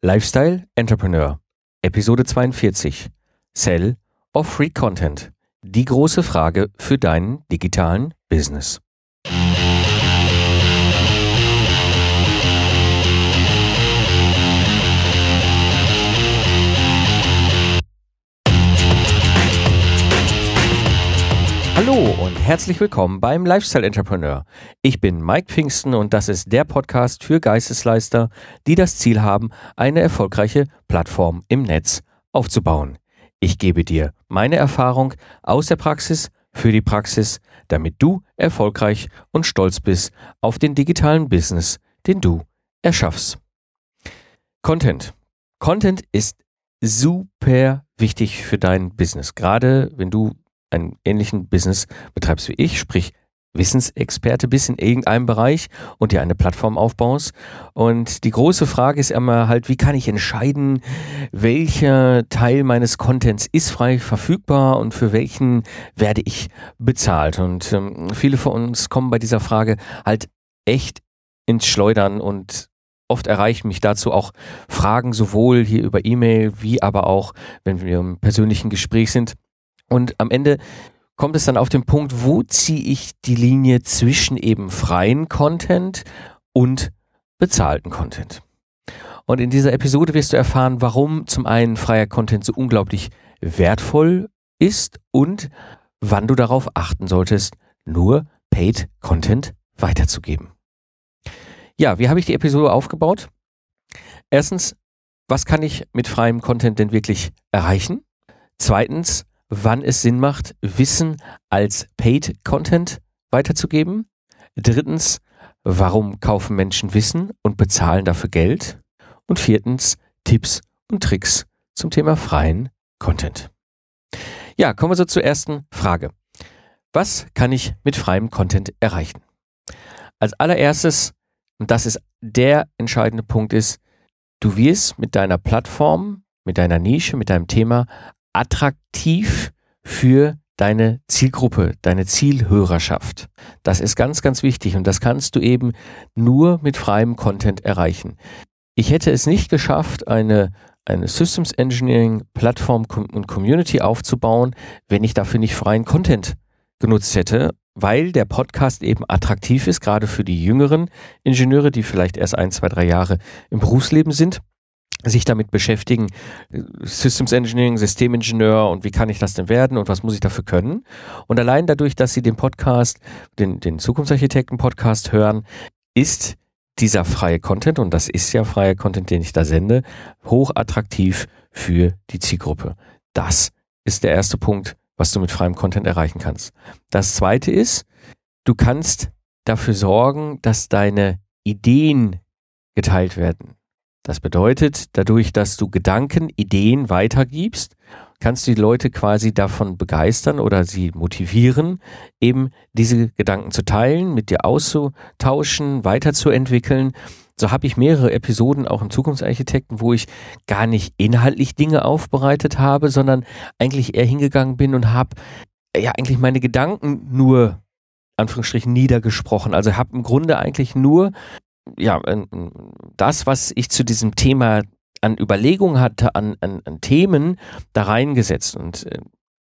Lifestyle Entrepreneur, Episode 42. Sell or Free Content. Die große Frage für deinen digitalen Business. Hallo und herzlich willkommen beim Lifestyle Entrepreneur. Ich bin Mike Pfingsten und das ist der Podcast für Geistesleister, die das Ziel haben, eine erfolgreiche Plattform im Netz aufzubauen. Ich gebe dir meine Erfahrung aus der Praxis für die Praxis, damit du erfolgreich und stolz bist auf den digitalen Business, den du erschaffst. Content. Content ist super wichtig für dein Business, gerade wenn du einen ähnlichen Business betreibst wie ich, sprich Wissensexperte bist in irgendeinem Bereich und dir eine Plattform aufbaust. Und die große Frage ist immer halt, wie kann ich entscheiden, welcher Teil meines Contents ist frei verfügbar und für welchen werde ich bezahlt. Und ähm, viele von uns kommen bei dieser Frage halt echt ins Schleudern und oft erreichen mich dazu auch Fragen sowohl hier über E-Mail wie aber auch, wenn wir im persönlichen Gespräch sind und am Ende kommt es dann auf den Punkt, wo ziehe ich die Linie zwischen eben freien Content und bezahlten Content. Und in dieser Episode wirst du erfahren, warum zum einen freier Content so unglaublich wertvoll ist und wann du darauf achten solltest, nur Paid Content weiterzugeben. Ja, wie habe ich die Episode aufgebaut? Erstens, was kann ich mit freiem Content denn wirklich erreichen? Zweitens, wann es Sinn macht, Wissen als Paid Content weiterzugeben. Drittens, warum kaufen Menschen Wissen und bezahlen dafür Geld. Und viertens, Tipps und Tricks zum Thema freien Content. Ja, kommen wir so zur ersten Frage. Was kann ich mit freiem Content erreichen? Als allererstes, und das ist der entscheidende Punkt ist, du wirst mit deiner Plattform, mit deiner Nische, mit deinem Thema attraktiv für deine Zielgruppe, deine Zielhörerschaft. Das ist ganz, ganz wichtig und das kannst du eben nur mit freiem Content erreichen. Ich hätte es nicht geschafft, eine, eine Systems Engineering Plattform und Community aufzubauen, wenn ich dafür nicht freien Content genutzt hätte, weil der Podcast eben attraktiv ist, gerade für die jüngeren Ingenieure, die vielleicht erst ein, zwei, drei Jahre im Berufsleben sind sich damit beschäftigen, Systems Engineering, Systemingenieur und wie kann ich das denn werden und was muss ich dafür können. Und allein dadurch, dass Sie den Podcast, den, den Zukunftsarchitekten-Podcast hören, ist dieser freie Content, und das ist ja freier Content, den ich da sende, hochattraktiv für die Zielgruppe. Das ist der erste Punkt, was du mit freiem Content erreichen kannst. Das zweite ist, du kannst dafür sorgen, dass deine Ideen geteilt werden. Das bedeutet, dadurch, dass du Gedanken, Ideen weitergibst, kannst du die Leute quasi davon begeistern oder sie motivieren, eben diese Gedanken zu teilen, mit dir auszutauschen, weiterzuentwickeln. So habe ich mehrere Episoden auch im Zukunftsarchitekten, wo ich gar nicht inhaltlich Dinge aufbereitet habe, sondern eigentlich eher hingegangen bin und habe ja eigentlich meine Gedanken nur Anführungsstrichen niedergesprochen. Also habe im Grunde eigentlich nur ja, das, was ich zu diesem Thema an Überlegungen hatte, an, an, an Themen da reingesetzt. Und äh,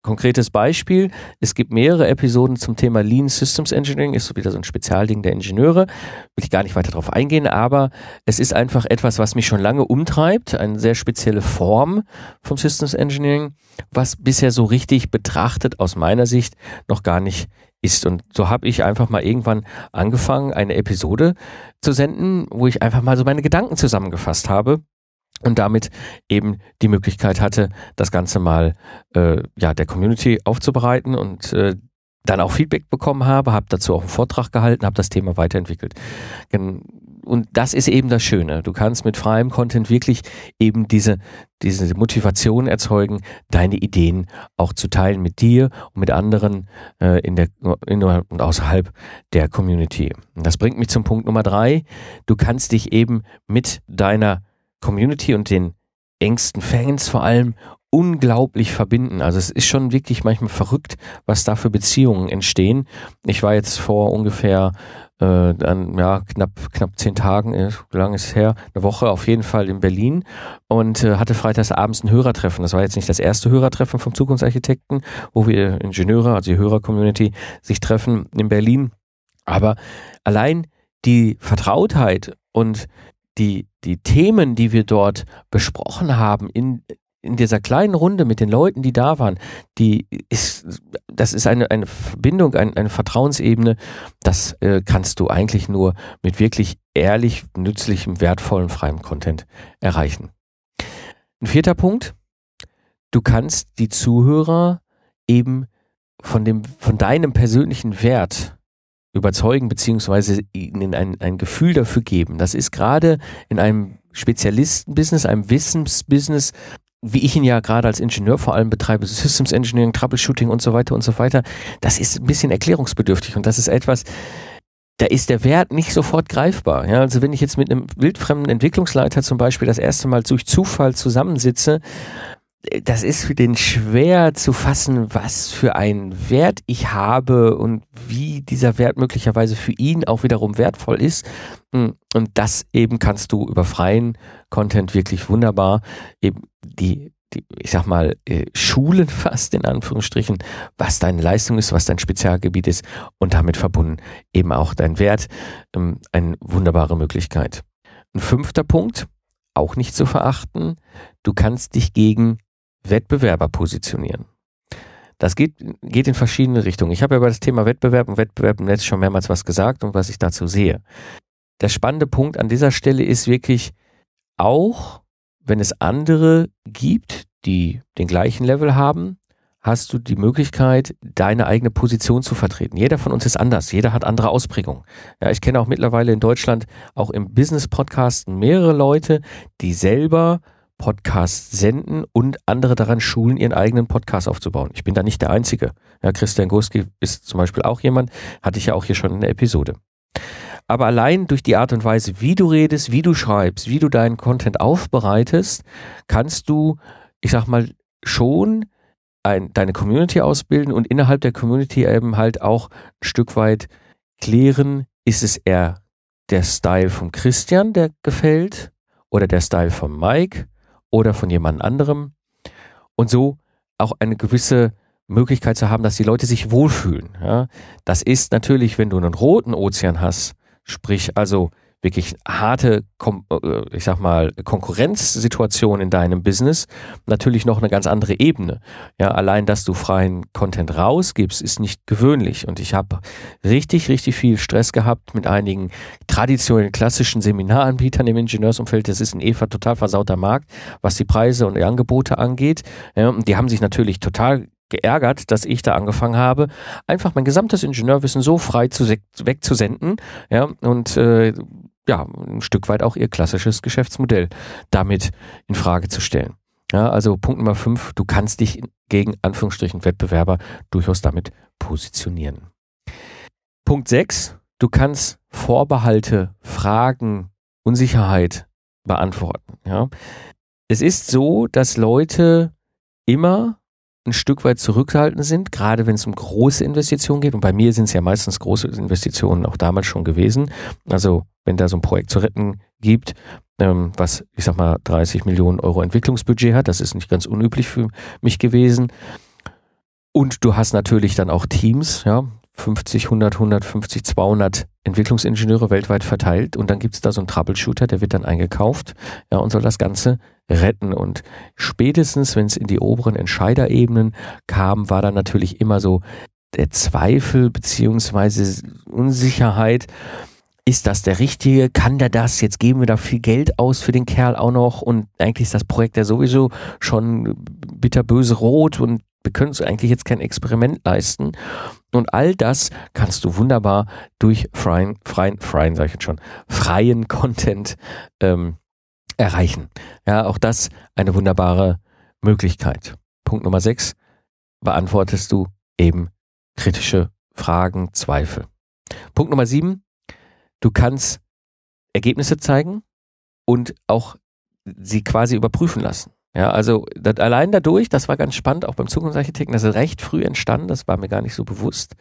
konkretes Beispiel, es gibt mehrere Episoden zum Thema Lean Systems Engineering, ist so wieder so ein Spezialding der Ingenieure, will ich gar nicht weiter darauf eingehen, aber es ist einfach etwas, was mich schon lange umtreibt, eine sehr spezielle Form vom Systems Engineering, was bisher so richtig betrachtet aus meiner Sicht noch gar nicht ist. Und so habe ich einfach mal irgendwann angefangen, eine Episode zu senden, wo ich einfach mal so meine Gedanken zusammengefasst habe und damit eben die Möglichkeit hatte, das Ganze mal äh, ja der Community aufzubereiten und äh, dann auch Feedback bekommen habe, habe dazu auch einen Vortrag gehalten, habe das Thema weiterentwickelt und das ist eben das Schöne. Du kannst mit freiem Content wirklich eben diese, diese Motivation erzeugen, deine Ideen auch zu teilen mit dir und mit anderen äh, in der, innerhalb und außerhalb der Community. Und das bringt mich zum Punkt Nummer drei. Du kannst dich eben mit deiner Community und den engsten Fans vor allem unglaublich verbinden. Also es ist schon wirklich manchmal verrückt, was da für Beziehungen entstehen. Ich war jetzt vor ungefähr äh, dann, ja, knapp, knapp zehn Tagen, äh, wie lange ist es her? Eine Woche auf jeden Fall in Berlin und äh, hatte freitags abends ein Hörertreffen. Das war jetzt nicht das erste Hörertreffen vom Zukunftsarchitekten, wo wir Ingenieure, also die Hörer-Community, sich treffen in Berlin. Aber allein die Vertrautheit und die, die Themen, die wir dort besprochen haben in, in dieser kleinen Runde mit den Leuten, die da waren, die ist, das ist eine, eine Verbindung, eine, eine Vertrauensebene, das äh, kannst du eigentlich nur mit wirklich ehrlich, nützlichem, wertvollen, freiem Content erreichen. Ein vierter Punkt, du kannst die Zuhörer eben von dem, von deinem persönlichen Wert überzeugen, beziehungsweise ihnen ein, ein Gefühl dafür geben. Das ist gerade in einem Spezialistenbusiness, einem Wissensbusiness, wie ich ihn ja gerade als Ingenieur vor allem betreibe, Systems Engineering, Troubleshooting und so weiter und so weiter, das ist ein bisschen erklärungsbedürftig und das ist etwas, da ist der Wert nicht sofort greifbar. Ja, also wenn ich jetzt mit einem wildfremden Entwicklungsleiter zum Beispiel das erste Mal durch Zufall zusammensitze, das ist für den schwer zu fassen, was für einen Wert ich habe und wie dieser Wert möglicherweise für ihn auch wiederum wertvoll ist. Und das eben kannst du über freien Content wirklich wunderbar eben die, die ich sag mal, äh, Schulen fast in Anführungsstrichen, was deine Leistung ist, was dein Spezialgebiet ist und damit verbunden eben auch dein Wert. Ähm, eine wunderbare Möglichkeit. Ein fünfter Punkt, auch nicht zu verachten, du kannst dich gegen Wettbewerber positionieren. Das geht, geht in verschiedene Richtungen. Ich habe ja über das Thema Wettbewerb und Wettbewerb im Netz schon mehrmals was gesagt und was ich dazu sehe. Der spannende Punkt an dieser Stelle ist wirklich auch, wenn es andere gibt, die den gleichen Level haben, hast du die Möglichkeit, deine eigene Position zu vertreten. Jeder von uns ist anders, jeder hat andere Ausprägungen. Ja, ich kenne auch mittlerweile in Deutschland auch im Business-Podcast mehrere Leute, die selber Podcast senden und andere daran schulen, ihren eigenen Podcast aufzubauen. Ich bin da nicht der Einzige. Ja, Christian Gurski ist zum Beispiel auch jemand, hatte ich ja auch hier schon in der Episode. Aber allein durch die Art und Weise, wie du redest, wie du schreibst, wie du deinen Content aufbereitest, kannst du, ich sag mal, schon ein, deine Community ausbilden und innerhalb der Community eben halt auch ein Stück weit klären, ist es eher der Style von Christian, der gefällt, oder der Style von Mike, oder von jemand anderem. Und so auch eine gewisse Möglichkeit zu haben, dass die Leute sich wohlfühlen. Ja? Das ist natürlich, wenn du einen roten Ozean hast, sprich also wirklich harte, äh, ich sag mal, Konkurrenzsituation in deinem Business natürlich noch eine ganz andere Ebene. Ja, allein, dass du freien Content rausgibst, ist nicht gewöhnlich. Und ich habe richtig, richtig viel Stress gehabt mit einigen traditionellen klassischen Seminaranbietern im Ingenieursumfeld. Das ist ein EVA total versauter Markt, was die Preise und die Angebote angeht. Ja, und die haben sich natürlich total geärgert, dass ich da angefangen habe, einfach mein gesamtes Ingenieurwissen so frei zu wegzusenden, ja, und äh, ja, ein Stück weit auch ihr klassisches Geschäftsmodell damit in Frage zu stellen. Ja, also Punkt Nummer fünf, du kannst dich gegen Anführungsstrichen Wettbewerber durchaus damit positionieren. Punkt sechs, du kannst Vorbehalte, Fragen, Unsicherheit beantworten. Ja. Es ist so, dass Leute immer ein Stück weit zurückgehalten sind, gerade wenn es um große Investitionen geht. Und bei mir sind es ja meistens große Investitionen auch damals schon gewesen. Also wenn da so ein Projekt zu retten gibt, ähm, was ich sag mal 30 Millionen Euro Entwicklungsbudget hat, das ist nicht ganz unüblich für mich gewesen. Und du hast natürlich dann auch Teams, ja, 50, 100, 150, 200 Entwicklungsingenieure weltweit verteilt und dann gibt es da so einen Troubleshooter, der wird dann eingekauft ja, und soll das Ganze retten. Und spätestens, wenn es in die oberen Entscheiderebenen kam, war dann natürlich immer so der Zweifel beziehungsweise Unsicherheit, ist das der Richtige? Kann der das? Jetzt geben wir da viel Geld aus für den Kerl auch noch und eigentlich ist das Projekt ja sowieso schon bitterböse rot und wir können uns eigentlich jetzt kein Experiment leisten. Und all das kannst du wunderbar durch freien, freien, freien, sag ich jetzt schon, freien Content ähm, erreichen. Ja, auch das eine wunderbare Möglichkeit. Punkt Nummer sechs, beantwortest du eben kritische Fragen, Zweifel. Punkt Nummer sieben, du kannst Ergebnisse zeigen und auch sie quasi überprüfen lassen. Ja, also das, allein dadurch, das war ganz spannend, auch beim Zukunftsarchitekten, das ist recht früh entstanden, das war mir gar nicht so bewusst.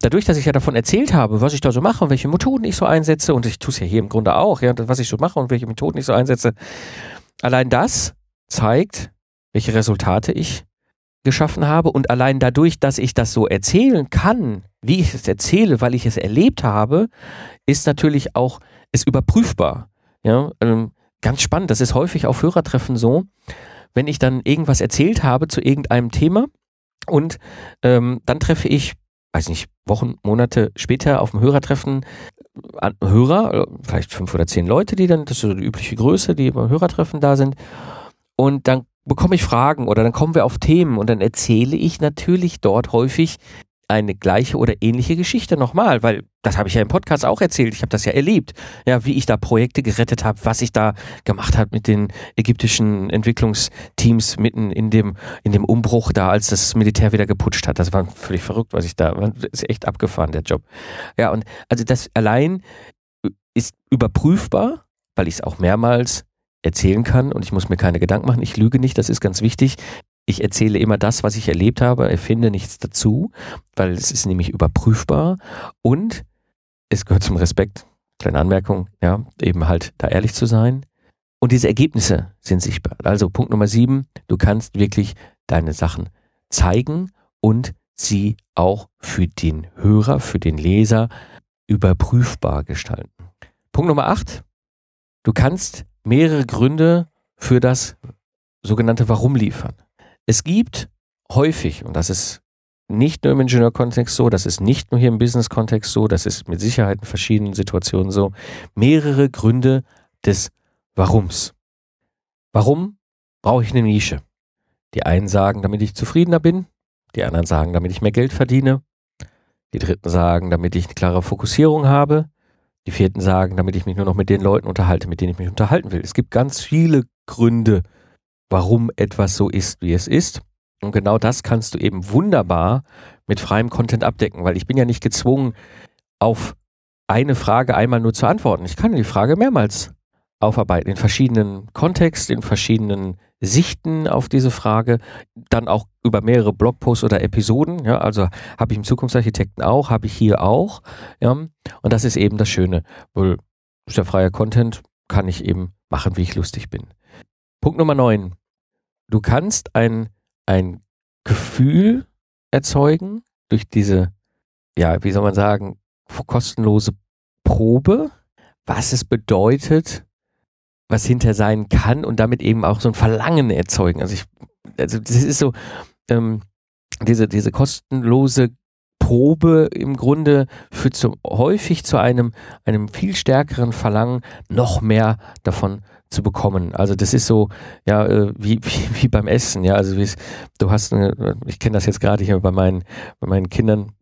Dadurch, dass ich ja davon erzählt habe, was ich da so mache und welche Methoden ich so einsetze, und ich tue es ja hier im Grunde auch, ja, was ich so mache und welche Methoden ich so einsetze, allein das zeigt, welche Resultate ich geschaffen habe und allein dadurch, dass ich das so erzählen kann, wie ich es erzähle, weil ich es erlebt habe, ist natürlich auch es überprüfbar. Ja, ähm, ganz spannend. Das ist häufig auf Hörertreffen so, wenn ich dann irgendwas erzählt habe zu irgendeinem Thema und ähm, dann treffe ich, weiß nicht, Wochen, Monate später auf dem Hörertreffen an Hörer, äh, vielleicht fünf oder zehn Leute, die dann, das ist so die übliche Größe, die beim Hörertreffen da sind. Und dann bekomme ich Fragen oder dann kommen wir auf Themen und dann erzähle ich natürlich dort häufig eine gleiche oder ähnliche Geschichte nochmal, weil das habe ich ja im Podcast auch erzählt. Ich habe das ja erlebt, ja, wie ich da Projekte gerettet habe, was ich da gemacht habe mit den ägyptischen Entwicklungsteams mitten in dem in dem Umbruch da, als das Militär wieder geputscht hat. Das war völlig verrückt, was ich da. Das ist echt abgefahren der Job. Ja und also das allein ist überprüfbar, weil ich es auch mehrmals erzählen kann und ich muss mir keine Gedanken machen. Ich lüge nicht, das ist ganz wichtig. Ich erzähle immer das, was ich erlebt habe, erfinde nichts dazu, weil es ist nämlich überprüfbar und es gehört zum Respekt, kleine Anmerkung, ja, eben halt da ehrlich zu sein. Und diese Ergebnisse sind sichtbar. Also Punkt Nummer sieben, du kannst wirklich deine Sachen zeigen und sie auch für den Hörer, für den Leser überprüfbar gestalten. Punkt Nummer acht, du kannst mehrere Gründe für das sogenannte Warum liefern. Es gibt häufig, und das ist nicht nur im Ingenieurkontext so, das ist nicht nur hier im Business-Kontext so, das ist mit Sicherheit in verschiedenen Situationen so, mehrere Gründe des Warums. Warum brauche ich eine Nische? Die einen sagen, damit ich zufriedener bin, die anderen sagen, damit ich mehr Geld verdiene, die dritten sagen, damit ich eine klare Fokussierung habe, die vierten sagen, damit ich mich nur noch mit den Leuten unterhalte, mit denen ich mich unterhalten will. Es gibt ganz viele Gründe, warum etwas so ist, wie es ist. Und genau das kannst du eben wunderbar mit freiem Content abdecken, weil ich bin ja nicht gezwungen, auf eine Frage einmal nur zu antworten. Ich kann die Frage mehrmals aufarbeiten, in verschiedenen Kontexten, in verschiedenen Sichten auf diese Frage, dann auch über mehrere Blogposts oder Episoden. Ja, also habe ich im Zukunftsarchitekten auch, habe ich hier auch. Ja, und das ist eben das Schöne, weil ist ja freier Content, kann ich eben machen, wie ich lustig bin. Punkt Nummer 9. Du kannst ein, ein Gefühl erzeugen durch diese, ja, wie soll man sagen, kostenlose Probe, was es bedeutet, was hinter sein kann und damit eben auch so ein Verlangen erzeugen. Also ich, also das ist so, ähm, diese, diese kostenlose Probe im Grunde führt zu, häufig zu einem, einem viel stärkeren Verlangen, noch mehr davon zu bekommen. Also das ist so, ja, äh, wie, wie, wie beim Essen, ja, also du hast, eine, ich kenne das jetzt gerade hier bei meinen, bei meinen Kindern,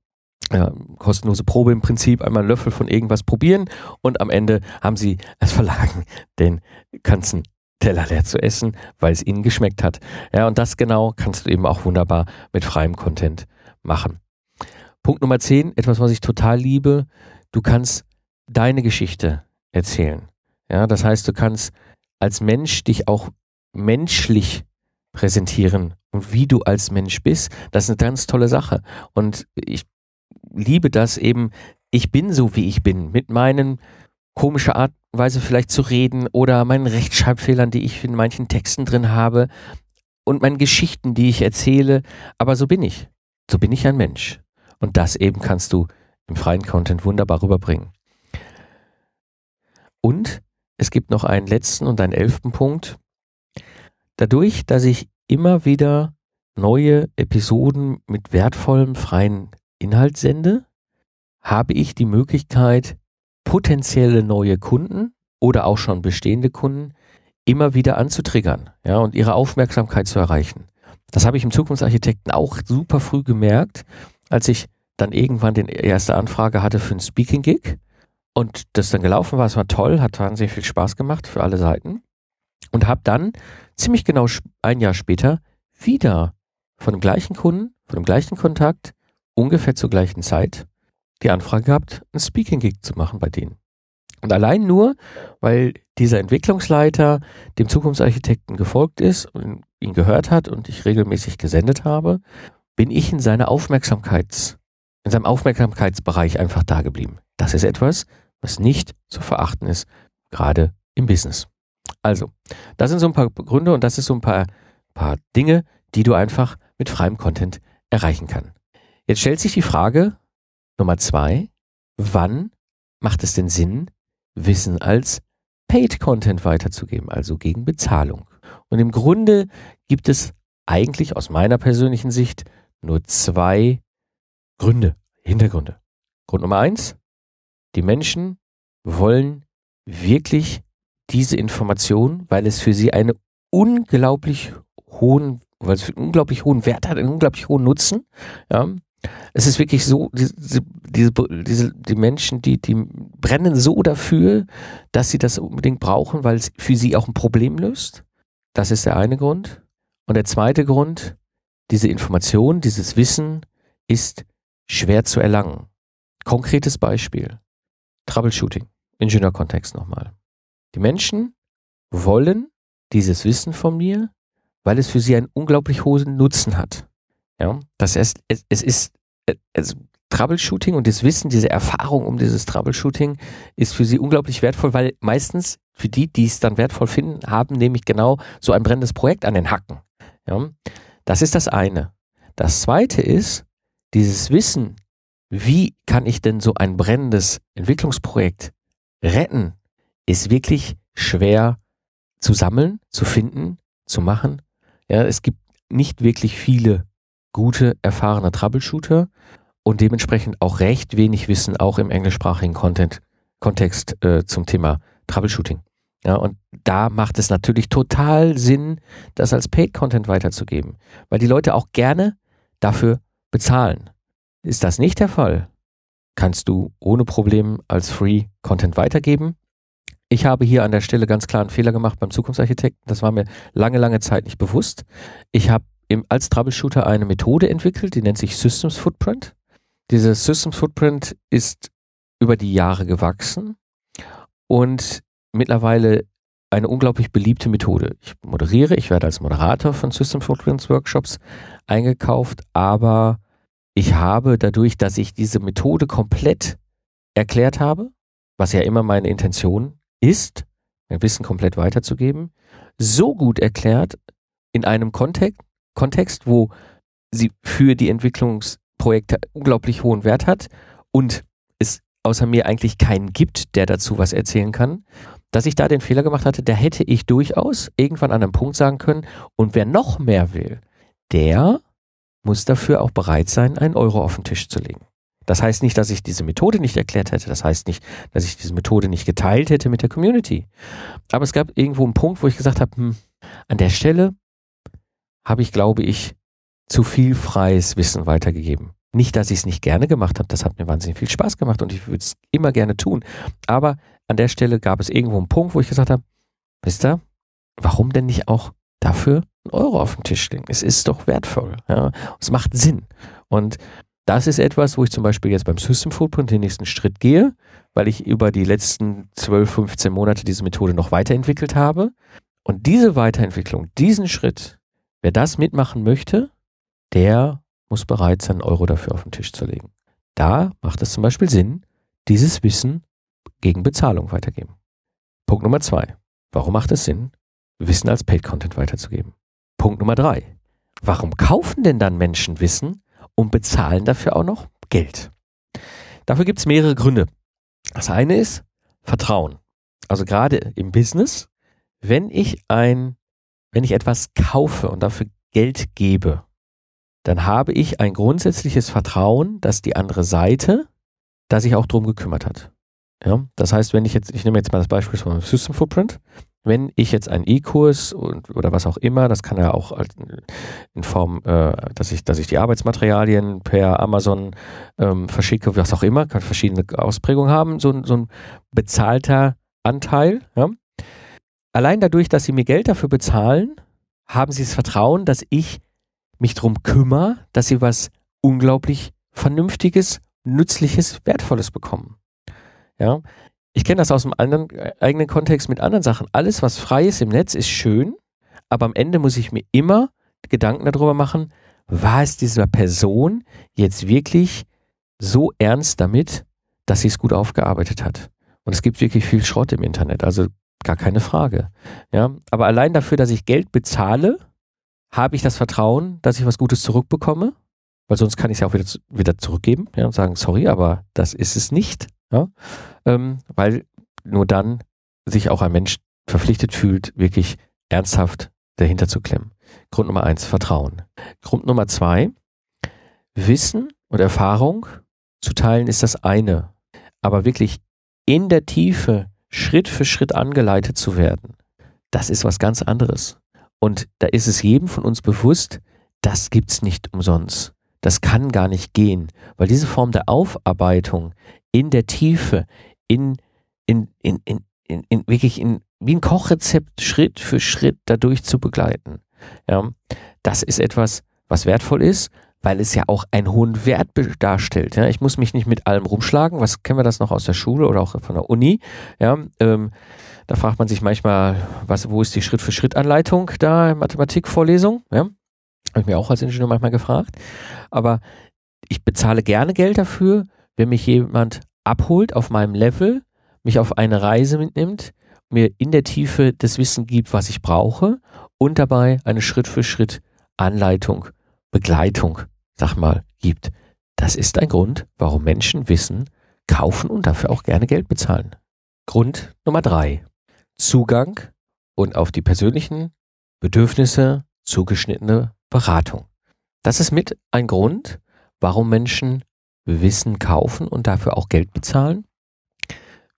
ja, kostenlose Probe im Prinzip, einmal einen Löffel von irgendwas probieren und am Ende haben sie als Verlagen den ganzen Teller leer zu essen, weil es ihnen geschmeckt hat. Ja, und das genau kannst du eben auch wunderbar mit freiem Content machen. Punkt Nummer 10, etwas, was ich total liebe, du kannst deine Geschichte erzählen. Ja, das heißt, du kannst als Mensch dich auch menschlich präsentieren und wie du als Mensch bist, das ist eine ganz tolle Sache. Und ich liebe das eben, ich bin so, wie ich bin, mit meinen komischen Art und Weise vielleicht zu reden oder meinen Rechtschreibfehlern, die ich in manchen Texten drin habe und meinen Geschichten, die ich erzähle. Aber so bin ich. So bin ich ein Mensch. Und das eben kannst du im freien Content wunderbar rüberbringen. Und es gibt noch einen letzten und einen elften Punkt. Dadurch, dass ich immer wieder neue Episoden mit wertvollem freien Inhalt sende, habe ich die Möglichkeit, potenzielle neue Kunden oder auch schon bestehende Kunden immer wieder anzutriggern, ja, und ihre Aufmerksamkeit zu erreichen. Das habe ich im Zukunftsarchitekten auch super früh gemerkt, als ich dann irgendwann die erste Anfrage hatte für einen Speaking Gig und das dann gelaufen war. Es war toll, hat wahnsinnig viel Spaß gemacht für alle Seiten und habe dann ziemlich genau ein Jahr später wieder von dem gleichen Kunden, von dem gleichen Kontakt ungefähr zur gleichen Zeit die Anfrage gehabt, ein Speaking-Gig zu machen bei denen. Und allein nur, weil dieser Entwicklungsleiter dem Zukunftsarchitekten gefolgt ist und ihn gehört hat und ich regelmäßig gesendet habe, bin ich in seiner Aufmerksamkeits, in seinem Aufmerksamkeitsbereich einfach da geblieben. Das ist etwas, was nicht zu verachten ist, gerade im Business. Also, das sind so ein paar Gründe und das ist so ein paar, paar Dinge, die du einfach mit freiem Content erreichen kann. Jetzt stellt sich die Frage Nummer zwei, wann macht es denn Sinn, Wissen als Paid Content weiterzugeben, also gegen Bezahlung? Und im Grunde gibt es eigentlich aus meiner persönlichen Sicht nur zwei Gründe, Hintergründe. Grund Nummer eins, die Menschen wollen wirklich diese Information, weil es für sie eine unglaublich hohen, weil es einen unglaublich hohen Wert hat, einen unglaublich hohen Nutzen. Ja. Es ist wirklich so, diese, diese, diese, die Menschen, die, die brennen so dafür, dass sie das unbedingt brauchen, weil es für sie auch ein Problem löst. Das ist der eine Grund. Und der zweite Grund, diese Information, dieses Wissen ist schwer zu erlangen. Konkretes Beispiel. Troubleshooting. Ingenieurkontext nochmal. Die Menschen wollen dieses Wissen von mir, weil es für sie einen unglaublich hohen Nutzen hat. Ja, das heißt, es, es ist also Troubleshooting und das Wissen, diese Erfahrung um dieses Troubleshooting ist für sie unglaublich wertvoll, weil meistens für die, die es dann wertvoll finden, haben nämlich genau so ein brennendes Projekt an den Hacken. Ja, das ist das eine. Das zweite ist, dieses Wissen, wie kann ich denn so ein brennendes Entwicklungsprojekt retten, ist wirklich schwer zu sammeln, zu finden, zu machen. Ja, es gibt nicht wirklich viele gute, erfahrene Troubleshooter und dementsprechend auch recht wenig Wissen, auch im englischsprachigen Content, Kontext äh, zum Thema Troubleshooting. Ja, und da macht es natürlich total Sinn, das als Paid Content weiterzugeben, weil die Leute auch gerne dafür bezahlen. Ist das nicht der Fall, kannst du ohne Problem als Free Content weitergeben. Ich habe hier an der Stelle ganz klar einen Fehler gemacht beim Zukunftsarchitekten. Das war mir lange, lange Zeit nicht bewusst. Ich habe als Troubleshooter eine Methode entwickelt, die nennt sich Systems Footprint. Diese Systems Footprint ist über die Jahre gewachsen und mittlerweile eine unglaublich beliebte Methode. Ich moderiere, ich werde als Moderator von System Footprints Workshops eingekauft, aber ich habe dadurch, dass ich diese Methode komplett erklärt habe, was ja immer meine Intention ist, mein Wissen komplett weiterzugeben, so gut erklärt in einem Kontext, Kontext, wo sie für die Entwicklungsprojekte unglaublich hohen Wert hat und es außer mir eigentlich keinen gibt, der dazu was erzählen kann, dass ich da den Fehler gemacht hatte, da hätte ich durchaus irgendwann an einem Punkt sagen können, und wer noch mehr will, der muss dafür auch bereit sein, einen Euro auf den Tisch zu legen. Das heißt nicht, dass ich diese Methode nicht erklärt hätte. Das heißt nicht, dass ich diese Methode nicht geteilt hätte mit der Community. Aber es gab irgendwo einen Punkt, wo ich gesagt habe, hm, an der Stelle habe ich, glaube ich, zu viel freies Wissen weitergegeben. Nicht, dass ich es nicht gerne gemacht habe, das hat mir wahnsinnig viel Spaß gemacht und ich würde es immer gerne tun. Aber an der Stelle gab es irgendwo einen Punkt, wo ich gesagt habe, wisst ihr, warum denn nicht auch dafür einen Euro auf den Tisch legen? Es ist doch wertvoll. Ja? Es macht Sinn. Und das ist etwas, wo ich zum Beispiel jetzt beim System Footprint den nächsten Schritt gehe, weil ich über die letzten 12, 15 Monate diese Methode noch weiterentwickelt habe. Und diese Weiterentwicklung, diesen Schritt, wer das mitmachen möchte, der muss bereit sein, Euro dafür auf den Tisch zu legen. Da macht es zum Beispiel Sinn, dieses Wissen gegen Bezahlung weitergeben. Punkt Nummer zwei. Warum macht es Sinn, Wissen als Paid Content weiterzugeben? Punkt Nummer drei. Warum kaufen denn dann Menschen Wissen und bezahlen dafür auch noch Geld? Dafür gibt es mehrere Gründe. Das eine ist Vertrauen. Also gerade im Business, wenn ich ein, wenn ich etwas kaufe und dafür Geld gebe, dann habe ich ein grundsätzliches Vertrauen, dass die andere Seite da sich auch drum gekümmert hat. Ja, das heißt, wenn ich jetzt, ich nehme jetzt mal das Beispiel von System Footprint, wenn ich jetzt einen E-Kurs oder was auch immer, das kann ja auch in Form, äh, dass ich, dass ich die Arbeitsmaterialien per Amazon ähm, verschicke, was auch immer, kann verschiedene Ausprägungen haben, so, so ein bezahlter Anteil. Ja. Allein dadurch, dass sie mir Geld dafür bezahlen, haben sie das Vertrauen, dass ich mich darum kümmere, dass sie was unglaublich Vernünftiges, Nützliches, Wertvolles bekommen. Ja, ich kenne das aus dem anderen, äh, eigenen Kontext mit anderen Sachen. Alles, was frei ist im Netz, ist schön, aber am Ende muss ich mir immer Gedanken darüber machen, war es dieser Person jetzt wirklich so ernst damit, dass sie es gut aufgearbeitet hat. Und es gibt wirklich viel Schrott im Internet, also gar keine Frage. Ja, aber allein dafür, dass ich Geld bezahle, habe ich das Vertrauen, dass ich was Gutes zurückbekomme, weil sonst kann ich es ja auch wieder, wieder zurückgeben ja, und sagen, sorry, aber das ist es nicht. Ja, ähm, weil nur dann sich auch ein Mensch verpflichtet fühlt, wirklich ernsthaft dahinter zu klemmen. Grund Nummer eins, Vertrauen. Grund Nummer zwei, Wissen und Erfahrung zu teilen ist das eine, aber wirklich in der Tiefe Schritt für Schritt angeleitet zu werden, das ist was ganz anderes. Und da ist es jedem von uns bewusst, das gibt's nicht umsonst. Das kann gar nicht gehen, weil diese Form der Aufarbeitung in der Tiefe, in, in, in, in, in, in wirklich in, wie ein Kochrezept Schritt für Schritt dadurch zu begleiten. Ja, das ist etwas, was wertvoll ist, weil es ja auch einen hohen Wert darstellt. Ja, ich muss mich nicht mit allem rumschlagen. Was kennen wir das noch aus der Schule oder auch von der Uni? Ja, ähm, da fragt man sich manchmal, was, wo ist die Schritt-für-Schritt-Anleitung da, Mathematikvorlesung? Ja, habe ich mir auch als Ingenieur manchmal gefragt. Aber ich bezahle gerne Geld dafür, wenn mich jemand abholt auf meinem Level, mich auf eine Reise mitnimmt, mir in der Tiefe das Wissen gibt, was ich brauche und dabei eine Schritt-für-Schritt Anleitung, Begleitung, sag mal, gibt. Das ist ein Grund, warum Menschen Wissen kaufen und dafür auch gerne Geld bezahlen. Grund Nummer drei. Zugang und auf die persönlichen Bedürfnisse zugeschnittene Beratung. Das ist mit ein Grund, warum Menschen Wissen kaufen und dafür auch Geld bezahlen.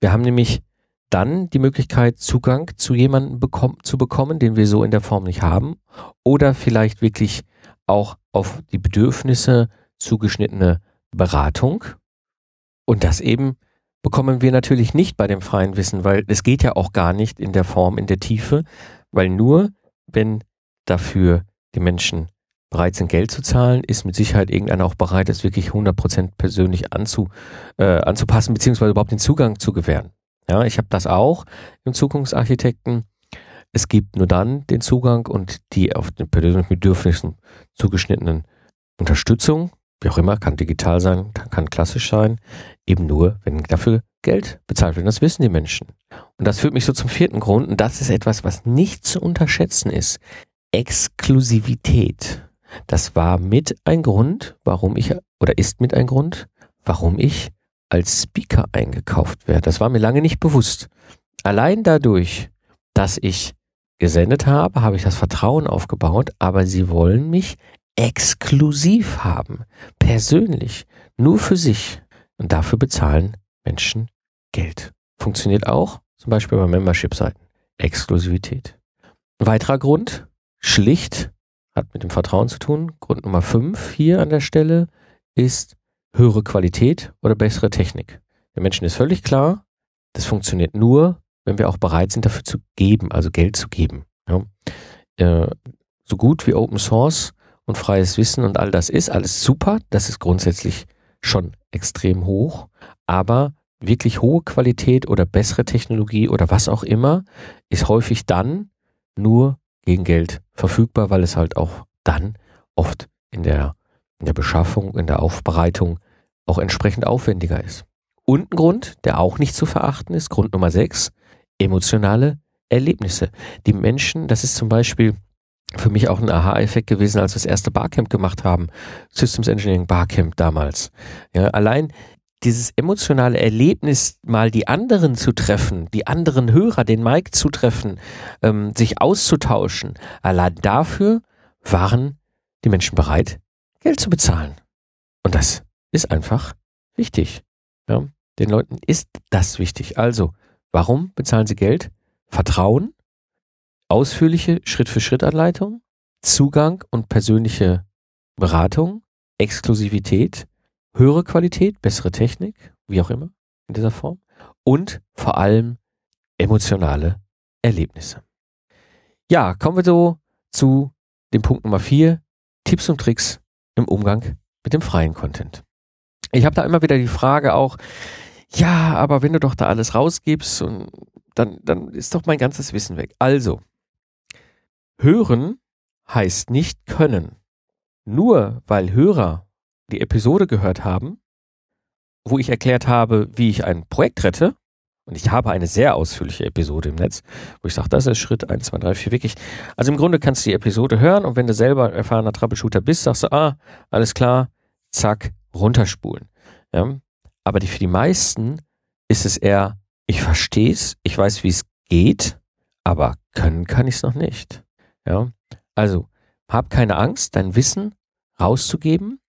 Wir haben nämlich dann die Möglichkeit, Zugang zu jemandem bekommen, zu bekommen, den wir so in der Form nicht haben. Oder vielleicht wirklich auch auf die Bedürfnisse zugeschnittene Beratung. Und das eben bekommen wir natürlich nicht bei dem freien Wissen, weil es geht ja auch gar nicht in der Form, in der Tiefe, weil nur wenn dafür die Menschen bereit sind, Geld zu zahlen, ist mit Sicherheit irgendeiner auch bereit, es wirklich 100% persönlich anzu, äh, anzupassen, beziehungsweise überhaupt den Zugang zu gewähren. Ja, ich habe das auch im Zukunftsarchitekten. Es gibt nur dann den Zugang und die auf den persönlichen Bedürfnissen zugeschnittenen Unterstützung, wie auch immer, kann digital sein, kann klassisch sein, eben nur, wenn dafür Geld bezahlt wird. Das wissen die Menschen. Und das führt mich so zum vierten Grund, und das ist etwas, was nicht zu unterschätzen ist. Exklusivität. Das war mit ein Grund, warum ich, oder ist mit ein Grund, warum ich als Speaker eingekauft werde. Das war mir lange nicht bewusst. Allein dadurch, dass ich gesendet habe, habe ich das Vertrauen aufgebaut, aber sie wollen mich exklusiv haben, persönlich, nur für sich. Und dafür bezahlen Menschen Geld. Funktioniert auch, zum Beispiel bei Membership-Seiten. Exklusivität. Ein weiterer Grund, schlicht, hat mit dem Vertrauen zu tun. Grund Nummer fünf hier an der Stelle ist höhere Qualität oder bessere Technik. Der Menschen ist völlig klar, das funktioniert nur, wenn wir auch bereit sind, dafür zu geben, also Geld zu geben. Ja. Äh, so gut wie Open Source und freies Wissen und all das ist, alles super, das ist grundsätzlich schon extrem hoch, aber wirklich hohe Qualität oder bessere Technologie oder was auch immer ist häufig dann nur gegen Geld verfügbar, weil es halt auch dann oft in der, in der Beschaffung, in der Aufbereitung auch entsprechend aufwendiger ist. Und ein Grund, der auch nicht zu verachten ist, Grund Nummer 6, emotionale Erlebnisse. Die Menschen, das ist zum Beispiel für mich auch ein Aha-Effekt gewesen, als wir das erste Barcamp gemacht haben, Systems Engineering Barcamp damals. Ja, allein dieses emotionale Erlebnis, mal die anderen zu treffen, die anderen Hörer, den Mike zu treffen, ähm, sich auszutauschen, allein dafür waren die Menschen bereit, Geld zu bezahlen. Und das ist einfach wichtig. Ja, den Leuten ist das wichtig. Also, warum bezahlen sie Geld? Vertrauen, ausführliche Schritt-für-Schritt-Anleitung, Zugang und persönliche Beratung, Exklusivität, höhere Qualität, bessere Technik, wie auch immer in dieser Form? Und vor allem emotionale Erlebnisse. Ja, kommen wir so zu dem Punkt Nummer vier, Tipps und Tricks im Umgang mit dem freien Content. Ich habe da immer wieder die Frage auch, ja, aber wenn du doch da alles rausgibst, und dann, dann ist doch mein ganzes Wissen weg. Also, hören heißt nicht können. Nur weil Hörer die Episode gehört haben, wo ich erklärt habe, wie ich ein Projekt rette, und ich habe eine sehr ausführliche Episode im Netz, wo ich sage, das ist Schritt 1, 2, 3, 4, wirklich. Also im Grunde kannst du die Episode hören und wenn du selber erfahrener Troubleshooter bist, sagst du, ah, alles klar, zack, runterspulen. Ja? Aber die, für die meisten ist es eher, ich verstehe es, ich weiß, wie es geht, aber können kann ich es noch nicht. Ja? Also, hab keine Angst, dein Wissen rauszugeben.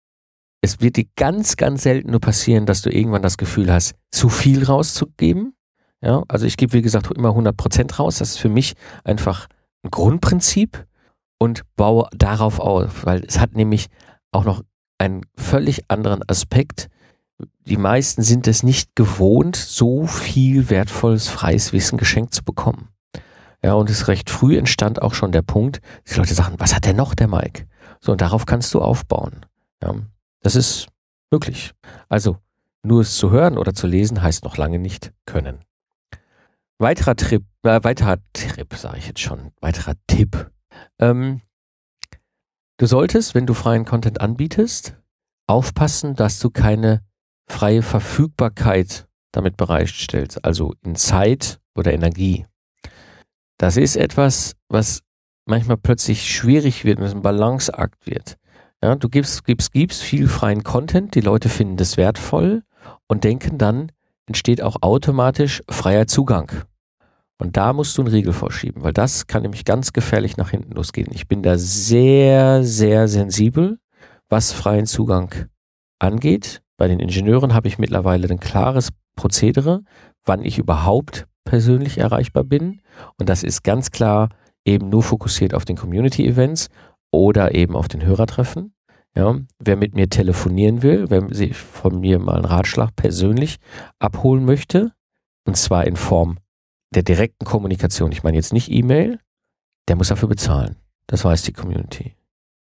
Es wird dir ganz, ganz selten nur passieren, dass du irgendwann das Gefühl hast, zu viel rauszugeben. Ja, also ich gebe, wie gesagt, immer 100 Prozent raus. Das ist für mich einfach ein Grundprinzip und baue darauf auf, weil es hat nämlich auch noch einen völlig anderen Aspekt. Die meisten sind es nicht gewohnt, so viel wertvolles freies Wissen geschenkt zu bekommen. Ja, und es recht früh entstand auch schon der Punkt, die Leute sagen, was hat der noch, der Mike? So, und darauf kannst du aufbauen. Ja, das ist möglich. Also, nur es zu hören oder zu lesen heißt noch lange nicht können. Weiterer Trip, äh, weiterer Trip, sage ich jetzt schon, weiterer Tipp. Ähm, du solltest, wenn du freien Content anbietest, aufpassen, dass du keine freie Verfügbarkeit damit bereitstellst, also in Zeit oder Energie. Das ist etwas, was manchmal plötzlich schwierig wird und es ein Balanceakt wird. Ja, du gibst, gibst, gibst viel freien Content, die Leute finden das wertvoll und denken dann, entsteht auch automatisch freier Zugang. Und da musst du einen Riegel vorschieben, weil das kann nämlich ganz gefährlich nach hinten losgehen. Ich bin da sehr, sehr sensibel, was freien Zugang angeht. Bei den Ingenieuren habe ich mittlerweile ein klares Prozedere, wann ich überhaupt persönlich erreichbar bin. Und das ist ganz klar eben nur fokussiert auf den Community-Events oder eben auf den Hörertreffen. Ja, wer mit mir telefonieren will, wer sich von mir mal einen Ratschlag persönlich abholen möchte, und zwar in Form der direkten Kommunikation, ich meine jetzt nicht E-Mail, der muss dafür bezahlen. Das weiß die Community.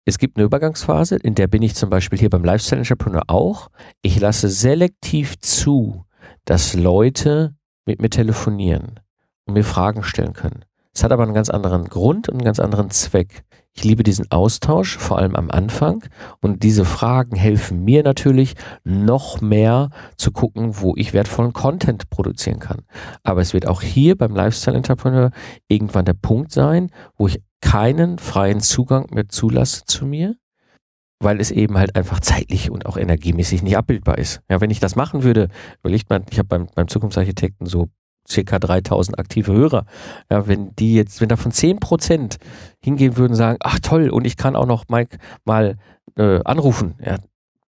Es gibt eine Übergangsphase, in der bin ich zum Beispiel hier beim Lifestyle Entrepreneur auch. Ich lasse selektiv zu, dass Leute mit mir telefonieren und mir Fragen stellen können. Es hat aber einen ganz anderen Grund und einen ganz anderen Zweck. Ich liebe diesen Austausch, vor allem am Anfang. Und diese Fragen helfen mir natürlich noch mehr zu gucken, wo ich wertvollen Content produzieren kann. Aber es wird auch hier beim Lifestyle Entrepreneur irgendwann der Punkt sein, wo ich keinen freien Zugang mehr zulasse zu mir, weil es eben halt einfach zeitlich und auch energiemäßig nicht abbildbar ist. Ja, wenn ich das machen würde, überlegt man, ich habe beim, beim Zukunftsarchitekten so circa 3000 aktive Hörer. Ja, wenn die jetzt, wenn davon 10 Prozent hingehen würden und sagen, ach toll, und ich kann auch noch Mike mal äh, anrufen, ja,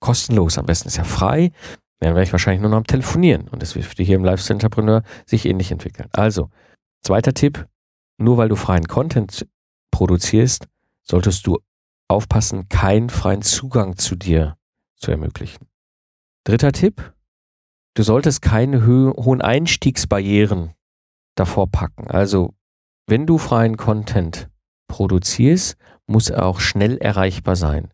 kostenlos, am besten ist ja frei, dann wäre ich wahrscheinlich nur noch am Telefonieren. Und das wird hier im Lifestyle Entrepreneur sich ähnlich entwickeln. Also, zweiter Tipp, nur weil du freien Content produzierst, solltest du aufpassen, keinen freien Zugang zu dir zu ermöglichen. Dritter Tipp, du solltest keine hohen Einstiegsbarrieren davor packen. Also, wenn du freien Content produzierst, muss er auch schnell erreichbar sein.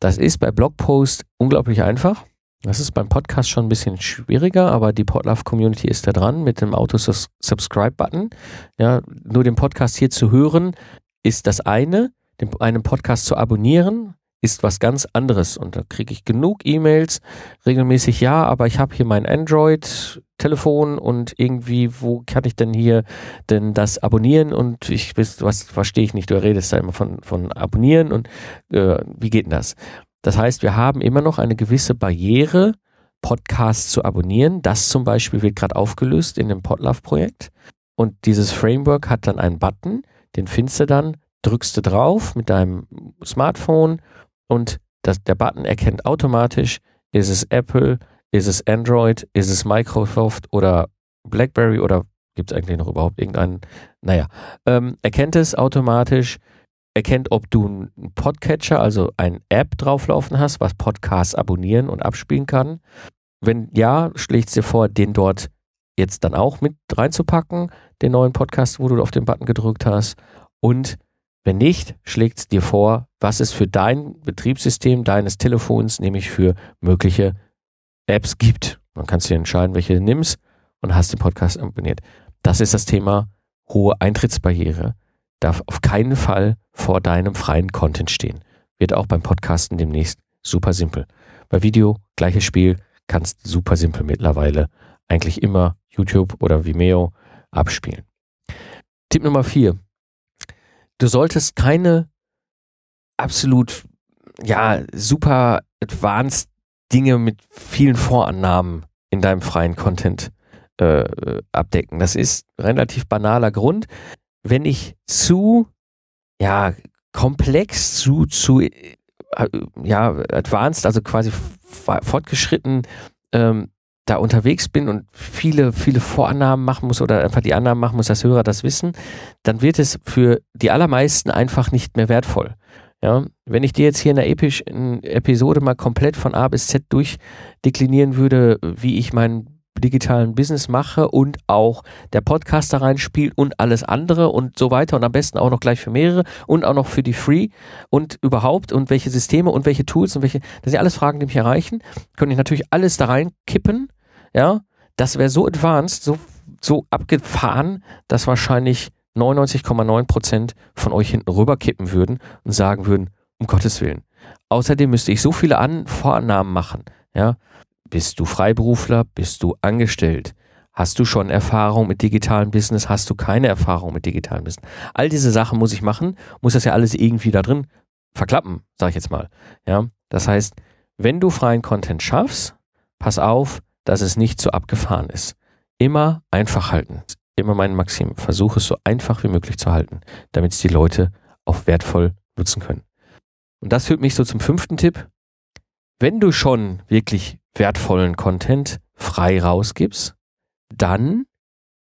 Das ist bei Blogpost unglaublich einfach. Das ist beim Podcast schon ein bisschen schwieriger, aber die Podlove Community ist da dran mit dem Auto-Subscribe-Button. Ja, nur den Podcast hier zu hören ist das eine. einen Podcast zu abonnieren ist was ganz anderes. Und da kriege ich genug E-Mails regelmäßig, ja, aber ich habe hier mein Android-Telefon und irgendwie, wo kann ich denn hier denn das abonnieren? Und ich was verstehe ich nicht, du redest da immer von, von abonnieren und äh, wie geht denn das? Das heißt, wir haben immer noch eine gewisse Barriere, Podcasts zu abonnieren. Das zum Beispiel wird gerade aufgelöst in dem Podlove-Projekt. Und dieses Framework hat dann einen Button, den findest du dann, drückst du drauf mit deinem Smartphone und das, der Button erkennt automatisch, ist es Apple, ist es Android, ist es Microsoft oder BlackBerry oder gibt es eigentlich noch überhaupt irgendeinen? Naja, ähm, erkennt es automatisch, erkennt, ob du einen Podcatcher, also ein App drauflaufen hast, was Podcasts abonnieren und abspielen kann. Wenn ja, schlägt es dir vor, den dort jetzt dann auch mit reinzupacken, den neuen Podcast, wo du auf den Button gedrückt hast. Und wenn nicht, schlägt es dir vor, was es für dein Betriebssystem deines Telefons, nämlich für mögliche Apps gibt. Dann kannst du entscheiden, welche du nimmst und hast den Podcast abonniert. Das ist das Thema hohe Eintrittsbarriere. Darf auf keinen Fall vor deinem freien Content stehen. Wird auch beim Podcasten demnächst super simpel. Bei Video, gleiches Spiel, kannst super simpel mittlerweile eigentlich immer YouTube oder Vimeo abspielen. Tipp Nummer vier. Du solltest keine absolut, ja, super advanced Dinge mit vielen Vorannahmen in deinem freien Content äh, abdecken. Das ist relativ banaler Grund. Wenn ich zu, ja, komplex, zu, zu, äh, ja, advanced, also quasi fortgeschritten ähm, da unterwegs bin und viele, viele Vorannahmen machen muss oder einfach die Annahmen machen muss, dass Hörer das wissen, dann wird es für die allermeisten einfach nicht mehr wertvoll. Ja, wenn ich dir jetzt hier in der epischen Episode mal komplett von A bis Z durchdeklinieren würde, wie ich meinen digitalen Business mache und auch der Podcast da reinspielt und alles andere und so weiter und am besten auch noch gleich für mehrere und auch noch für die Free und überhaupt und welche Systeme und welche Tools und welche, das sind alles Fragen, die mich erreichen, könnte ich natürlich alles da reinkippen, ja, das wäre so advanced, so, so abgefahren, dass wahrscheinlich 99,9 Prozent von euch hinten rüberkippen würden und sagen würden, um Gottes Willen. Außerdem müsste ich so viele An Vorannahmen machen. Ja? Bist du Freiberufler? Bist du angestellt? Hast du schon Erfahrung mit digitalem Business? Hast du keine Erfahrung mit digitalem Business? All diese Sachen muss ich machen, muss das ja alles irgendwie da drin verklappen, sage ich jetzt mal. Ja? Das heißt, wenn du freien Content schaffst, pass auf, dass es nicht so abgefahren ist. Immer einfach halten immer mein Maxim. Versuche es so einfach wie möglich zu halten, damit es die Leute auch wertvoll nutzen können. Und das führt mich so zum fünften Tipp. Wenn du schon wirklich wertvollen Content frei rausgibst, dann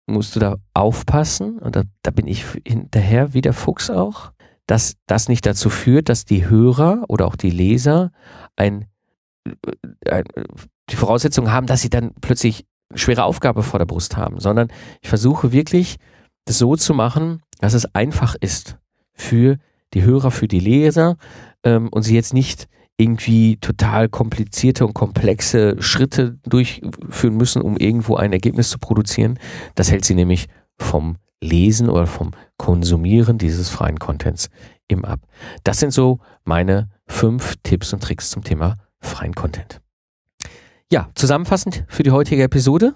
musst du da aufpassen, und da, da bin ich hinterher wie der Fuchs auch, dass das nicht dazu führt, dass die Hörer oder auch die Leser ein, äh, ein die Voraussetzung haben, dass sie dann plötzlich schwere Aufgabe vor der Brust haben, sondern ich versuche wirklich, das so zu machen, dass es einfach ist für die Hörer, für die Leser ähm, und sie jetzt nicht irgendwie total komplizierte und komplexe Schritte durchführen müssen, um irgendwo ein Ergebnis zu produzieren. Das hält sie nämlich vom Lesen oder vom Konsumieren dieses freien Contents eben ab. Das sind so meine fünf Tipps und Tricks zum Thema freien Content. Ja, zusammenfassend für die heutige Episode.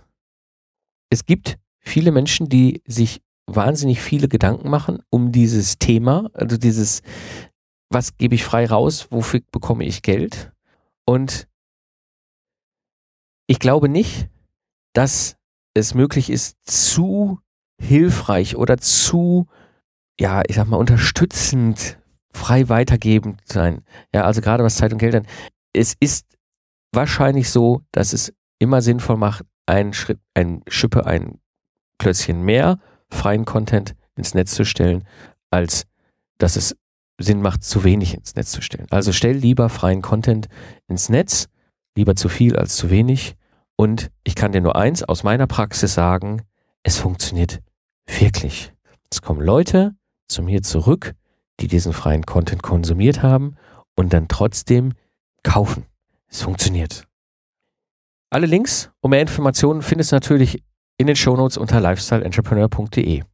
Es gibt viele Menschen, die sich wahnsinnig viele Gedanken machen um dieses Thema, also dieses, was gebe ich frei raus, wofür bekomme ich Geld? Und ich glaube nicht, dass es möglich ist, zu hilfreich oder zu, ja, ich sag mal, unterstützend frei weitergebend sein. Ja, also gerade was Zeit und Geld an. Es ist wahrscheinlich so, dass es immer sinnvoll macht, einen Schritt, ein Schippe, ein Klötzchen mehr freien Content ins Netz zu stellen, als dass es Sinn macht, zu wenig ins Netz zu stellen. Also stell lieber freien Content ins Netz, lieber zu viel als zu wenig. Und ich kann dir nur eins aus meiner Praxis sagen, es funktioniert wirklich. Es kommen Leute zu mir zurück, die diesen freien Content konsumiert haben und dann trotzdem kaufen. Es funktioniert. Alle Links und mehr Informationen findest du natürlich in den Shownotes unter lifestyleentrepreneur.de. Und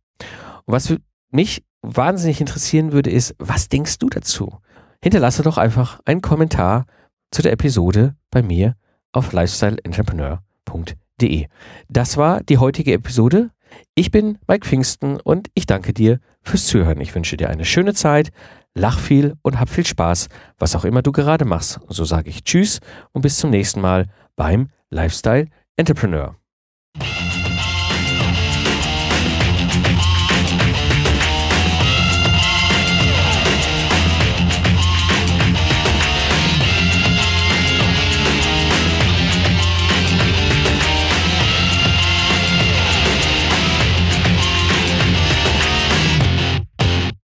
was mich wahnsinnig interessieren würde, ist, was denkst du dazu? Hinterlasse doch einfach einen Kommentar zu der Episode bei mir auf lifestyleentrepreneur.de. Das war die heutige Episode. Ich bin Mike Pfingsten und ich danke dir fürs Zuhören. Ich wünsche dir eine schöne Zeit lach viel und hab viel Spaß, was auch immer du gerade machst. So sage ich Tschüss und bis zum nächsten Mal beim Lifestyle Entrepreneur.